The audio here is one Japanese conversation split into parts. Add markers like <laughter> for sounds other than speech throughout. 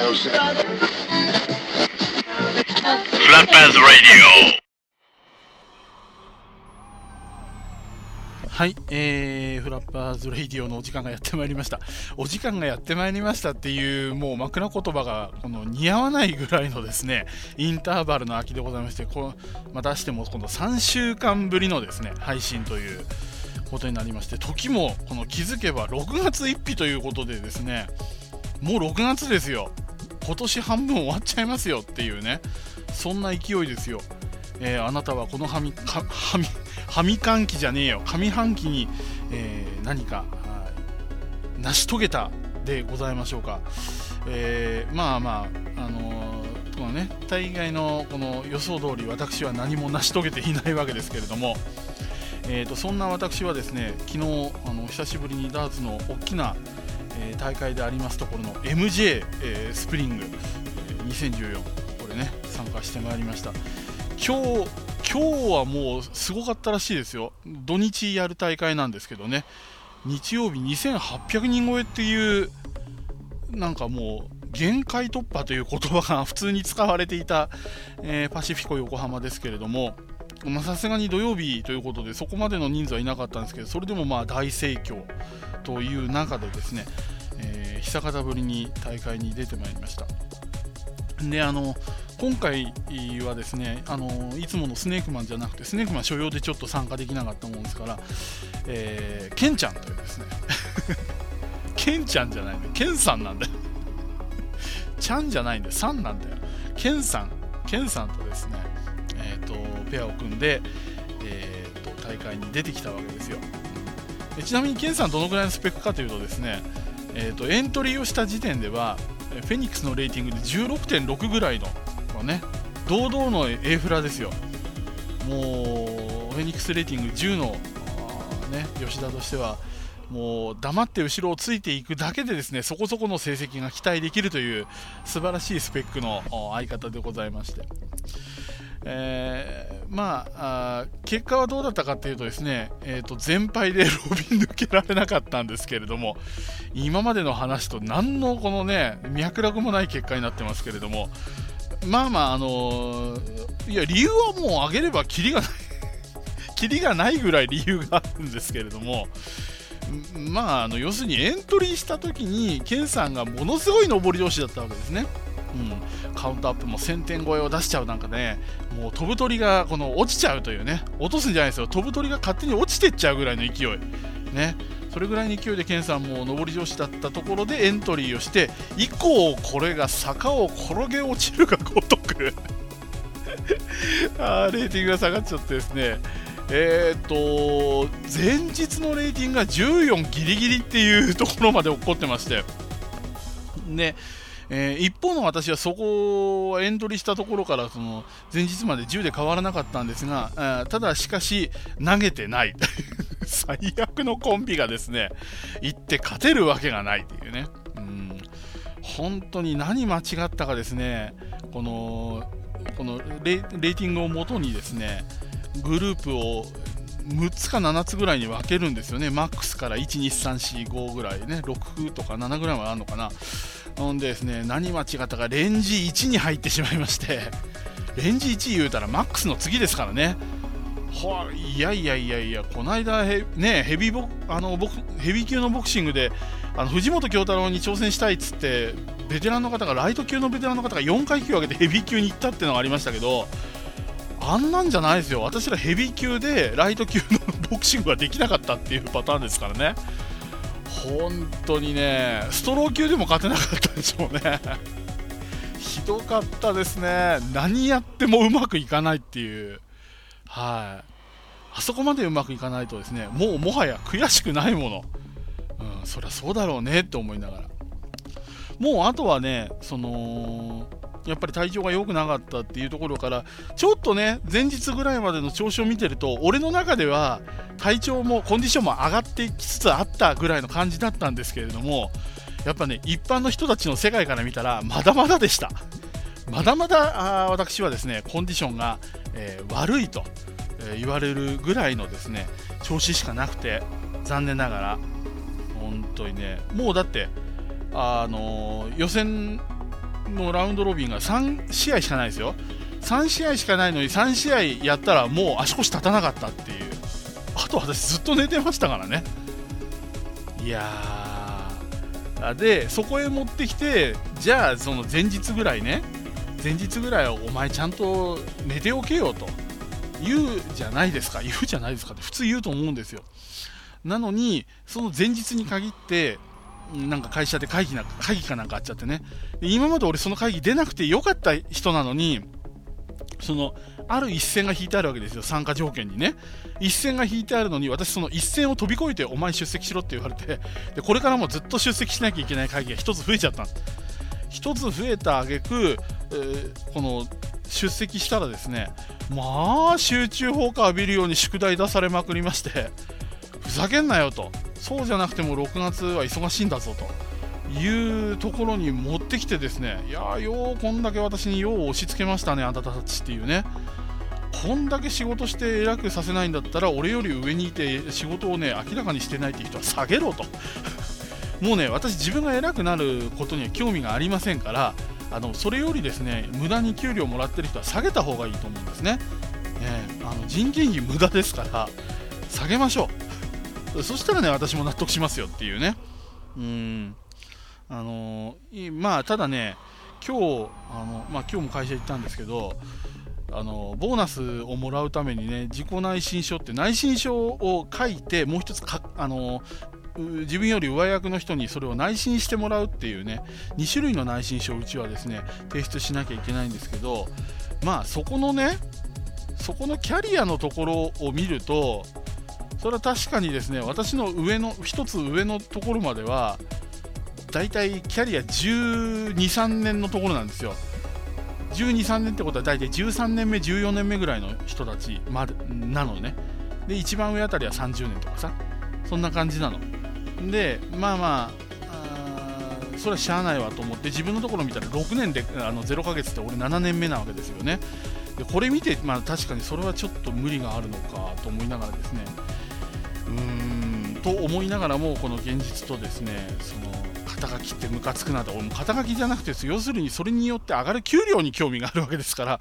Flapper's Radio. はい、えー、 Flapper's Radio のお時間がやってまいりました。お時間がやってまいりましたっていう、もう枕言葉がこの似合わないぐらいのですね、インターバルの空きでございまして、こまたしてもこの3週間ぶりのですね、配信ということになりまして、時もこの気づけば6月1日ということでですね、もう6月ですよ。今年半分終わっちゃいますよっていうね、そんな勢いですよ。えー、あなたはこのはみかはみ上半期じゃねえよ上半期に、えー、何か成し遂げたでございましょうか、えー、まあまああのー、このね大概のこの予想通り私は何も成し遂げていないわけですけれども、えーと、そんな私はですね昨日あの久しぶりにダーツの大きな、え、大会でありますところの MJ、え、スプリング、え、2014これね参加してまいりました。今日今日はもうすごかったらしいですよ。土日やる大会なんですけどね。日曜日2800人超えっていうなんかもう限界突破という言葉が普通に使われていた、えー、パシフィコ横浜ですけれども。まさすがに土曜日ということでそこまでの人数はいなかったんですけどそれでもまあ大盛況という中でですね、えー、久方ぶりに大会に出てまいりました。であの今回はですねあのいつものスネークマンじゃなくてスネークマン所用でちょっと参加できなかったもんですから、えー、ケンちゃんというですね <laughs> ケンちゃんじゃないんだケンさんなんだよ。ちゃんじゃないんだよ。さんなんだよ。ケンさんケンさんとですね、とペアを組んで、えーと、大会に出てきたわけですよ。でちなみにケンさんどのぐらいのスペックかというとですねえーとエントリーをした時点ではフェニックスのレーティングで16.6ぐらいのかね堂々の A フラですよ。もうフェニックスレーティング10のね吉田としてはもう黙って後ろをついていくだけでですねそこそこの成績が期待できるという素晴らしいスペックの相方でございまして、えー、まあ結果はどうだったかというとですね、えー、と全敗でロビン抜けられなかったんですけれども今までの話と何のこのね脈絡もない結果になってますけれどもまあまあ、あのー、いや、理由はもう挙げればきりがない <laughs> きりがないぐらい理由があるんですけれども、まあ、あの要するにエントリーした時に、ケンさんがものすごい上り調子だったわけですね。うん、カウントアップも1000点超えを出しちゃうなんかね、もう飛ぶ鳥がこの落ちちゃうというね、落とすんじゃないですよ、飛ぶ鳥が勝手に落ちてっちゃうぐらいの勢い。ね、それぐらいの勢いで健さんも上り調子だったところでエントリーをして以降これが坂を転げ落ちるがごとく。<laughs> あーレーティングが下がっちゃってですね。えっ、ー、と前日のレーティングが14ギリギリっていうところまで起こってまして。でえー、一方の私はそこをエントリーしたところからその前日まで10で変わらなかったんですが、えー、ただしかし投げてない。<laughs> 最悪のコンビがですね行って勝てるわけがないっていうね。うん。本当に何間違ったかですねこのこのレーティングをもとにですねグループを6つか7つぐらいに分けるんですよね、マックスから1、2、3、4、5ぐらいね、6とか7ぐらいはあるのかな。ほんでですね、何間違ったか、レンジ1に入ってしまいまして、<laughs> レンジ1言うたらマックスの次ですからね。はいやいやいやいや、この間ヘ,、ね、ヘビボあのヘビー級のボクシングであの藤本京太郎に挑戦したいっつってベテランの方がライト級のベテランの方が4階級上げてヘビー級に行ったっていうのがありましたけどあんなんじゃないですよ、私らヘビー級でライト級の <laughs> ボクシングができなかったっていうパターンですからね。本当にね、ストロー級でも勝てなかったでしょうね。<laughs> ひどかったですね。何やってもうまくいかないっていう。はい。あそこまでうまくいかないとですね、もうもはや悔しくないもの。うん、そりゃそうだろうねって思いながら。もうあとはね、その、やっぱり体調が良くなかったっていうところからちょっとね前日ぐらいまでの調子を見てると俺の中では体調もコンディションも上がってきつつあったぐらいの感じだったんですけれどもやっぱね一般の人たちの世界から見たらまだまだでした。まだまだあ私はですねコンディションが、えー、悪いと、え、言われるぐらいのですね調子しかなくて残念ながら本当にねもうだってあのー、予選のラウンドロビンが3試合しかないですよ。3試合しかないのに3試合やったらもう足腰立たなかったっていう。あと私ずっと寝てましたからね。いやー。でそこへ持ってきてじゃあその前日ぐらいね。前日ぐらいはお前ちゃんと寝ておけよと。言うじゃないですか。言うじゃないですかって普通言うと思うんですよ。なのにその前日に限ってなんか会社で会議な会議かなんかあっちゃってね。今まで俺その会議出なくてよかった人なのにそのある一線が引いてあるわけですよ、参加条件にね。一線が引いてあるのに、私、その一線を飛び越えて、お前出席しろって言われて、でこれからもずっと出席しなきゃいけない会議が1つ増えちゃった1つ増えたあげく、えー、この出席したらですね、まあ、集中砲火浴びるように宿題出されまくりまして、ふざけんなよと、そうじゃなくても6月は忙しいんだぞと。いうところに持ってきてですねいやようこんだけ私によう押し付けましたねあんたたちっていうね。こんだけ仕事して偉くさせないんだったら俺より上にいて仕事をね明らかにしてないっていう人は下げろと。<laughs> もうね私自分が偉くなることには興味がありませんからあのそれよりですね無駄に給料もらってる人は下げた方がいいと思うんですね、えー、あの人件費無駄ですから下げましょう。そしたらね私も納得しますよっていうね。うん。あのまあただね今日あの、まあ、今日も会社行ったんですけどあのボーナスをもらうためにね自己内申書って内申書を書いてもう一つかあの自分より上役の人にそれを内申してもらうっていうね2種類の内申書をうちはですね提出しなきゃいけないんですけどまあそこのねそこのキャリアのところを見るとそれは確かにですね私の上の1つ上のところまでは大体キャリア12、3年のところなんですよ。12、3年ってことは大体13年目、14年目ぐらいの人たちまなのね。で、一番上あたりは30年とかさ、そんな感じなの。で、まあまあ、あそれはしゃあないわと思って、自分のところ見たら6年であの0ヶ月って俺7年目なわけですよね。でこれ見て、まあ、確かにそれはちょっと無理があるのかと思いながらですね、うんと思いながらも、この現実とですね、その肩書きってムカつくなと、俺も肩書きじゃなくて要するにそれによって上がる給料に興味があるわけですから、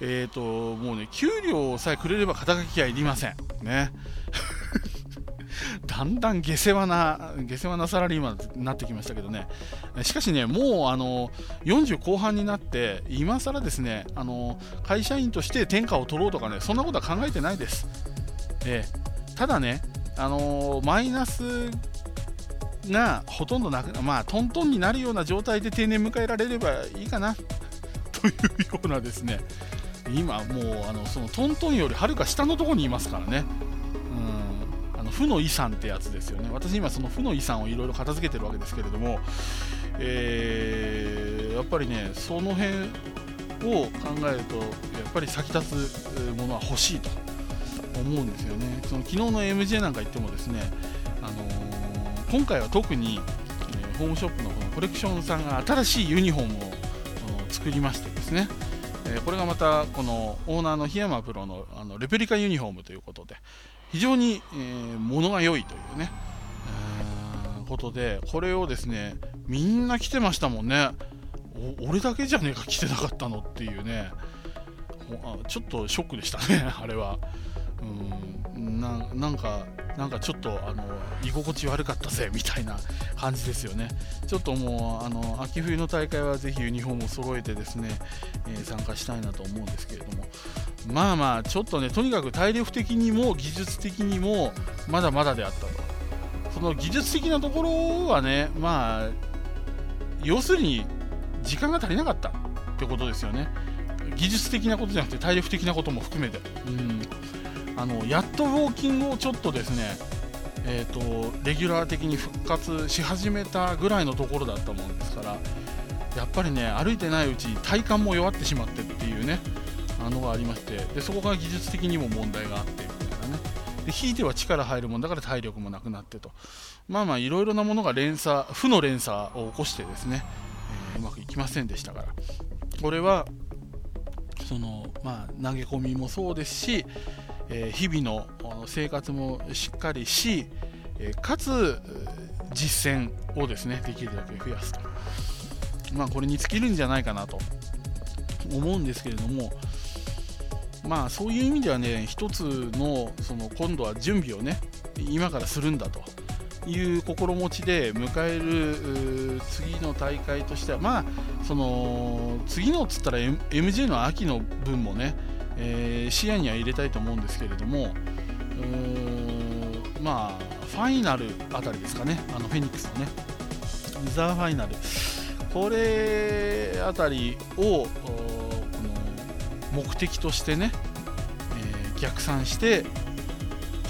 えーと、もうね、給料さえくれれば肩書きはいりません。ね。<laughs> だんだん下世話な、下世話なサラリーマンになってきましたけどね。しかしね、もうあの40後半になって、今更ですね、あの会社員として天下を取ろうとかね、そんなことは考えてないです。えー、ただね、あのマイナスがほとんどなく、まあ、トントンになるような状態で定年迎えられればいいかな。<laughs> というようなですね、今もうあのそのトントンよりはるか下のところにいますからね。うん、あの負の遺産ってやつですよね。私今その負の遺産をいろいろ片付けてるわけですけれども、えー、やっぱりね、その辺を考えると、やっぱり先立つものは欲しいと。思うんですよね。その昨日の MJ なんか言ってもですね、あのー今回は特に、え、ホームショップのこのコレクションさんが新しいユニフォームを作りましてですね、え、これがまたこのオーナーの檜山プロのあのレプリカユニフォームということで非常に、えー、物が良いというね、えー、ことでこれをですねみんな来てましたもんね俺だけじゃねえか来てなかったのっていうねちょっとショックでしたねあれは。うんななんかなんかちょっとあの居心地悪かったぜみたいな感じですよね。ちょっともうあの秋冬の大会はぜひユニフォームを揃えてですね、えー、参加したいなと思うんですけれども、まあまあちょっとねとにかく体力的にも技術的にもまだまだであったと。その技術的なところはね、まあ要するに時間が足りなかったってことですよね。技術的なことじゃなくて体力的なことも含めて。うんあのやっとウォーキングをちょっとですね、えーと、レギュラー的に復活し始めたぐらいのところだったもんですからやっぱりね歩いてないうちに体幹も弱ってしまってっていうねあのがありましてでそこが技術的にも問題があってみたいなね。で引いては力入るもんだから体力もなくなってと。まあまあいろいろなものが連鎖負の連鎖を起こしてですね、えー、うまくいきませんでしたから。これはそのまあ投げ込みもそうですしえ日々の生活もしっかりし、かつ実践をですねできるだけ増やすと。まあ、これに尽きるんじゃないかなと思うんですけれども、まあ、そういう意味ではね、一つのその今度は準備をね、今からするんだという心持ちで迎える次の大会としては、まあ、その次のっつったら、MJ の秋の分もね、えー、視野には入れたいと思うんですけれども、まあ、ファイナルあたりですかね、あのフェニックスのね、ザーファイナル、これあたりをこの目的としてね、えー、逆算して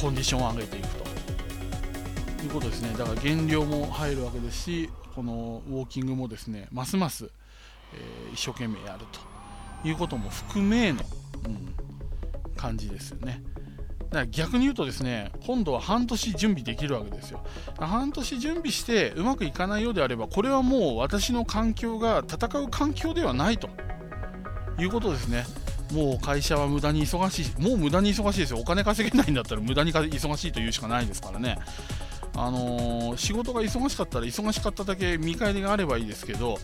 コンディションを上げていくと。いうことですね、だから減量も入るわけですし、このウォーキングもですね、ますます、えー、一生懸命やると。いうことも含めの、感じですよね。だから逆に言うとですね今度は半年準備できるわけですよ。半年準備してうまくいかないようであればこれはもう私の環境が戦う環境ではないと。いうことですね。もう会社は無駄に忙しいもう無駄に忙しいですよ。お金稼げないんだったら無駄に忙しいというしかないですからね。あのー、仕事が忙しかったら忙しかっただけ見返りがあればいいですけど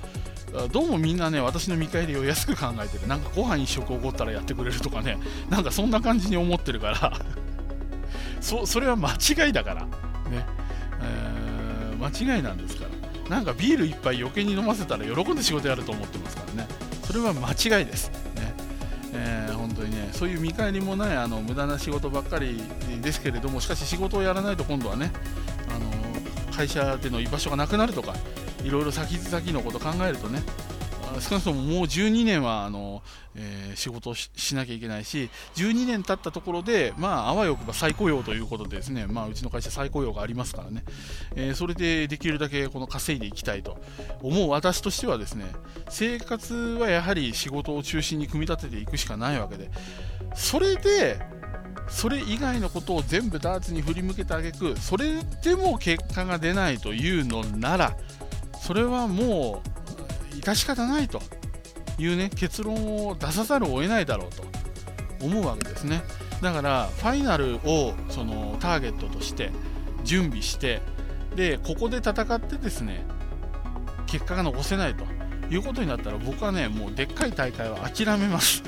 どうもみんなね、私の見返りを安く考えてる。なんかご飯一食おごったらやってくれるとかね、なんかそんな感じに思ってるから <laughs> そ、それは間違いだから。ね。えー、間違いなんですから。なんかビール一杯余計に飲ませたら喜んで仕事やると思ってますからね。それは間違いです。ね。えー、本当にね、そういう見返りもないあの無駄な仕事ばっかりですけれども、しかし仕事をやらないと今度はね、あの会社での居場所がなくなるとか、いろいろ先々のこと考えるとね少なくとももう12年はあの、えー、仕事をしなきゃいけないし12年経ったところで、まあ、あわよくば再雇用ということでですね、まあ、うちの会社再雇用がありますからね、えー、それでできるだけこの稼いでいきたいと。思う私としてはですね生活はやはり仕事を中心に組み立てていくしかないわけで。それでそれ以外のことを全部ダーツに振り向けてあげくそれでも結果が出ないというのならそれはもう致し方ないというね結論を出さざるを得ないだろうと思うわけですね。だからファイナルをそのターゲットとして準備してでここで戦ってですね結果が残せないということになったら僕はねもうでっかい大会は諦めます。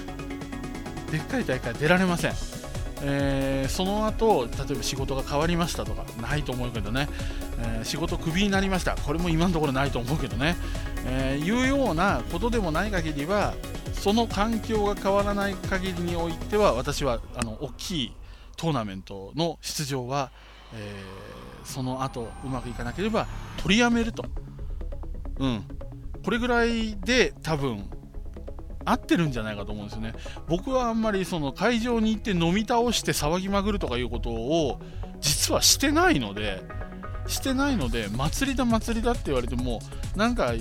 でっかい大会出られません。えー、その後例えば仕事が変わりましたとかないと思うけどね、えー、仕事クビになりました。これも今のところないと思うけどね、えー、いうようなことでもない限りはその環境が変わらない限りにおいては私はあの大きいトーナメントの出場は、えその後うまくいかなければ取りやめると、うん、これぐらいで多分合ってるんじゃないかと思うんですよね。僕はあんまりその会場に行って飲み倒して騒ぎまくるとかいうことを実はしてないので、してないので、祭りだ祭りだって言われても、なんか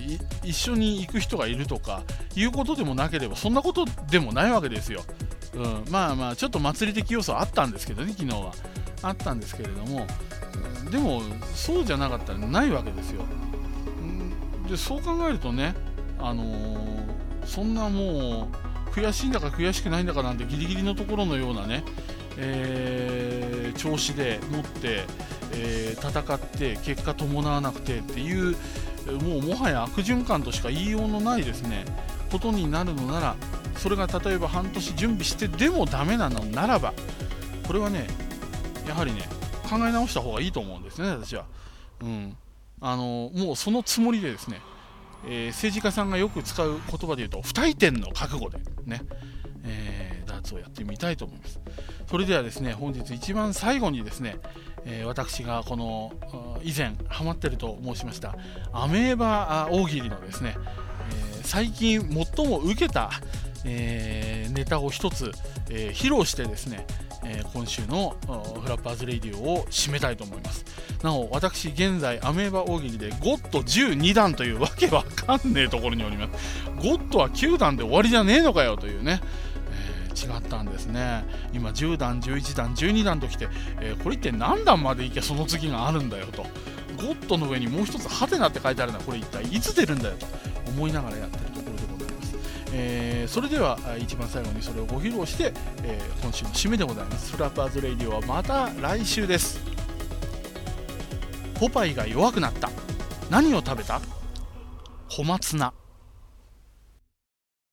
一緒に行く人がいるとかいうことでもなければ、そんなことでもないわけですよ。うん、まあまあ、ちょっと祭り的要素あったんですけどね、昨日は。あったんですけれども、でも、そうじゃなかったらないわけですよ。でそう考えるとね、あのーそんなもう悔しいんだか悔しくないんだかなんてギリギリのところのようなね、えー、調子で持って、えー、戦って結果伴わなくてっていうもうもはや悪循環としか言いようのないですね。ことになるのならそれが例えば半年準備してでもダメなのならばこれはねやはりね考え直した方がいいと思うんですね私は。うん、あのもうそのつもりでですねえー、政治家さんがよく使う言葉で言うと不退転の覚悟でね、えー、ダーツをやってみたいと思います。それではですね本日一番最後にですね、えー、私がこの以前ハマってると申しましたアメーバ大喜利のですね、え最近最も受けた、えネタを一つ、え披露してですねえ、今週のフラッパーズレディオを締めたいと思います。なお私現在アメーバ大喜利でゴッド12段というわけわかんねえところにおります。ゴッドは9段で終わりじゃねえのかよというね違ったんですね。今10段11段12段ときて、えー、これ一体何段までいけその次があるんだよと。ゴッドの上にもう一つハテナって書いてあるのはこれ一体いつ出るんだよと思いながらやってるところでございます、えー、それでは一番最後にそれをご披露して、えー、今週の締めでございます。フラッパーズレイディオはまた来週です。ポパイが弱くなった。何を食べた？小松菜。